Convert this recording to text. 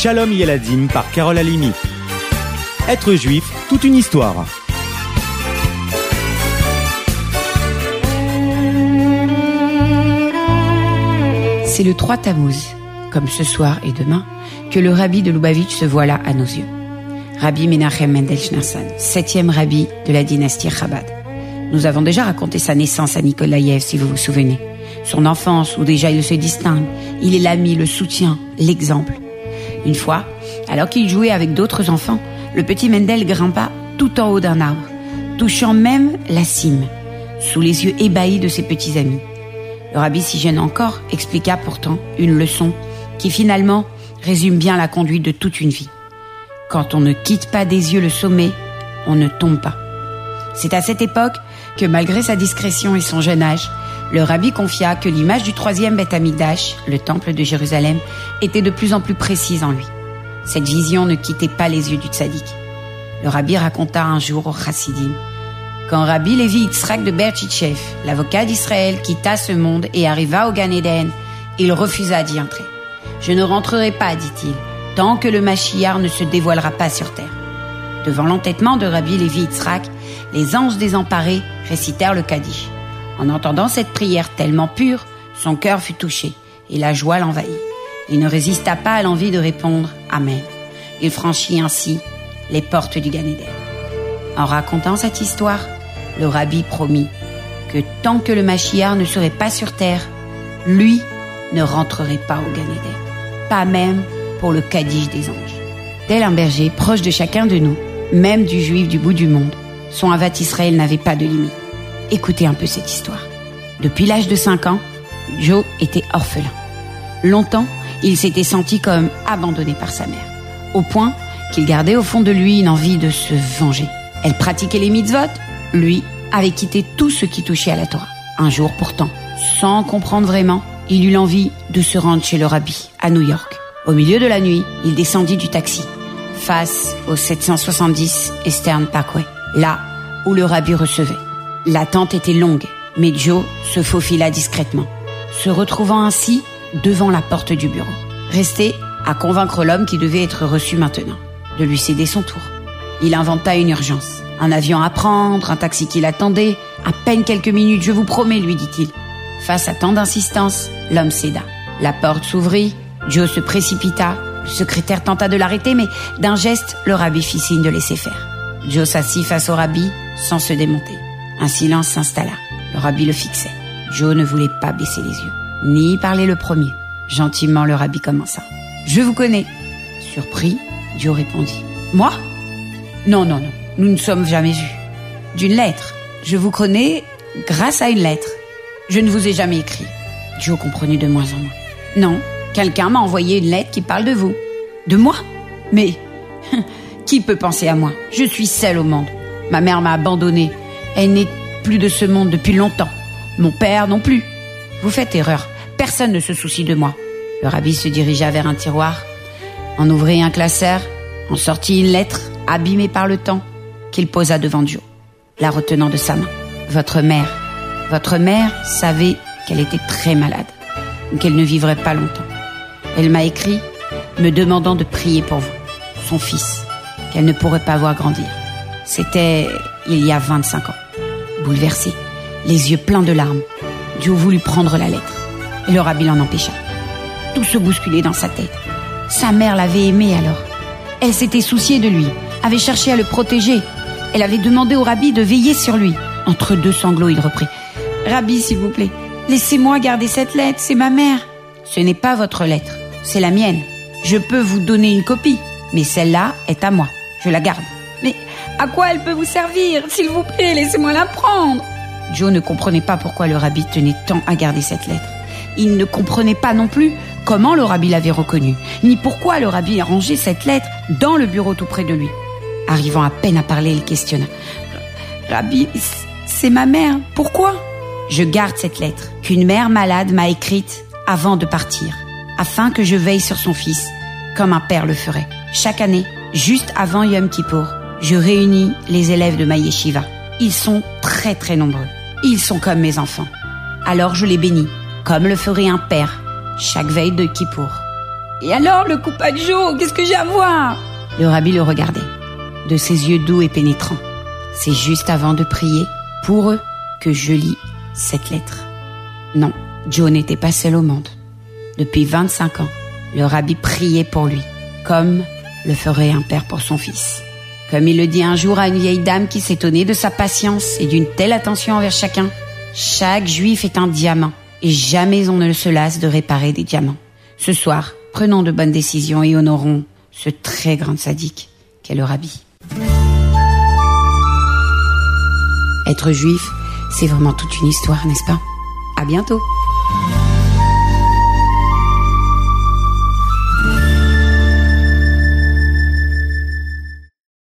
Shalom Yeladim par Carole Alimi. Être juif, toute une histoire. C'est le 3 Tammuz, comme ce soir et demain, que le rabbi de Lubavitch se voit là à nos yeux. Rabbi Menachem Mendel Schneerson, septième rabbi de la dynastie Chabad. Nous avons déjà raconté sa naissance à Nikolaïev, si vous vous souvenez. Son enfance, où déjà il se distingue. Il est l'ami, le soutien, l'exemple. Une fois, alors qu'il jouait avec d'autres enfants, le petit Mendel grimpa tout en haut d'un arbre, touchant même la cime, sous les yeux ébahis de ses petits amis. Le rabbi, si jeune encore, expliqua pourtant une leçon qui finalement résume bien la conduite de toute une vie. Quand on ne quitte pas des yeux le sommet, on ne tombe pas. C'est à cette époque que malgré sa discrétion et son jeune âge, le rabbi confia que l'image du troisième Beth Amikdash, le temple de Jérusalem, était de plus en plus précise en lui. Cette vision ne quittait pas les yeux du tzaddik. Le rabbi raconta un jour au chassidim quand Rabbi Levi Yitzhak de Berchichev, l'avocat d'Israël, quitta ce monde et arriva au Gan Eden, il refusa d'y entrer. Je ne rentrerai pas, dit-il, tant que le Mashiach ne se dévoilera pas sur terre. Devant l'entêtement de Rabbi Levi Yitzhak, les anges désemparés récitèrent le Kaddish. En entendant cette prière tellement pure, son cœur fut touché et la joie l'envahit. Il ne résista pas à l'envie de répondre Amen. Il franchit ainsi les portes du Gan Eden. En racontant cette histoire, le rabbi promit que tant que le Mashiach ne serait pas sur terre, lui ne rentrerait pas au Gan Eden. Pas même pour le Kaddish des anges. Tel un berger proche de chacun de nous, même du juif du bout du monde, son Avat Israël n'avait pas de limite. Écoutez un peu cette histoire. Depuis l'âge de 5 ans, Joe était orphelin. Longtemps, il s'était senti comme abandonné par sa mère, au point qu'il gardait au fond de lui une envie de se venger. Elle pratiquait les mitzvot, lui avait quitté tout ce qui touchait à la Torah. Un jour pourtant, sans comprendre vraiment, il eut l'envie de se rendre chez le rabbi, à New York. Au milieu de la nuit, il descendit du taxi, face au 770 Eastern Parkway, là où le rabbi recevait. L'attente était longue, mais Joe se faufila discrètement, se retrouvant ainsi devant la porte du bureau. Resté à convaincre l'homme qui devait être reçu maintenant, de lui céder son tour. Il inventa une urgence. Un avion à prendre, un taxi qui l'attendait. À peine quelques minutes, je vous promets, lui dit-il. Face à tant d'insistance, l'homme céda. La porte s'ouvrit, Joe se précipita. Le secrétaire tenta de l'arrêter, mais d'un geste, le rabbi fit signe de laisser faire. Joe s'assit face au rabbi sans se démonter. Un silence s'installa. Le rabbi le fixait. Joe ne voulait pas baisser les yeux, ni parler le premier. Gentiment, le rabbi commença. Je vous connais. Surpris, Joe répondit. Moi? Non, non, non. Nous ne sommes jamais vus. D'une lettre. Je vous connais grâce à une lettre. Je ne vous ai jamais écrit. Joe comprenait de moins en moins. Non, quelqu'un m'a envoyé une lettre qui parle de vous. De moi? Mais qui peut penser à moi? Je suis seule au monde. Ma mère m'a abandonnée. Elle n'est plus de ce monde depuis longtemps. Mon père non plus. Vous faites erreur. Personne ne se soucie de moi. Le rabbi se dirigea vers un tiroir, en ouvrit un classeur, en sortit une lettre abîmée par le temps qu'il posa devant Joe, la retenant de sa main. Votre mère, votre mère savait qu'elle était très malade, qu'elle ne vivrait pas longtemps. Elle m'a écrit me demandant de prier pour vous, son fils, qu'elle ne pourrait pas voir grandir. C'était il y a 25 ans. Bouleversé, les yeux pleins de larmes, Joe voulut prendre la lettre, et le rabbi l'en empêcha. Tout se bousculait dans sa tête. Sa mère l'avait aimé alors. Elle s'était souciée de lui, avait cherché à le protéger. Elle avait demandé au rabbi de veiller sur lui. Entre deux sanglots, il reprit. Rabbi, s'il vous plaît, laissez-moi garder cette lettre, c'est ma mère. Ce n'est pas votre lettre, c'est la mienne. Je peux vous donner une copie, mais celle-là est à moi. Je la garde. Mais à quoi elle peut vous servir S'il vous plaît, laissez-moi la prendre. Joe ne comprenait pas pourquoi le rabbi tenait tant à garder cette lettre. Il ne comprenait pas non plus comment le rabbi l'avait reconnue, ni pourquoi le rabbi a rangé cette lettre dans le bureau tout près de lui. Arrivant à peine à parler, il questionna. Rabbi, c'est ma mère. Pourquoi? Je garde cette lettre qu'une mère malade m'a écrite avant de partir, afin que je veille sur son fils, comme un père le ferait. Chaque année, juste avant Yom Kippour, je réunis les élèves de ma yeshiva. Ils sont très très nombreux. Ils sont comme mes enfants. Alors je les bénis, comme le ferait un père, chaque veille de Kippour. Et alors, le Joe, qu'est-ce que j'ai à voir? Le rabbi le regardait, de ses yeux doux et pénétrants. C'est juste avant de prier, pour eux, que je lis cette lettre. Non, Joe n'était pas seul au monde. Depuis 25 ans, le rabbi priait pour lui, comme le ferait un père pour son fils. Comme il le dit un jour à une vieille dame qui s'étonnait de sa patience et d'une telle attention envers chacun. Chaque juif est un diamant, et jamais on ne se lasse de réparer des diamants. Ce soir, prenons de bonnes décisions et honorons ce très grand sadique qu'est le rabbi. Être juif, c'est vraiment toute une histoire, n'est-ce pas? À bientôt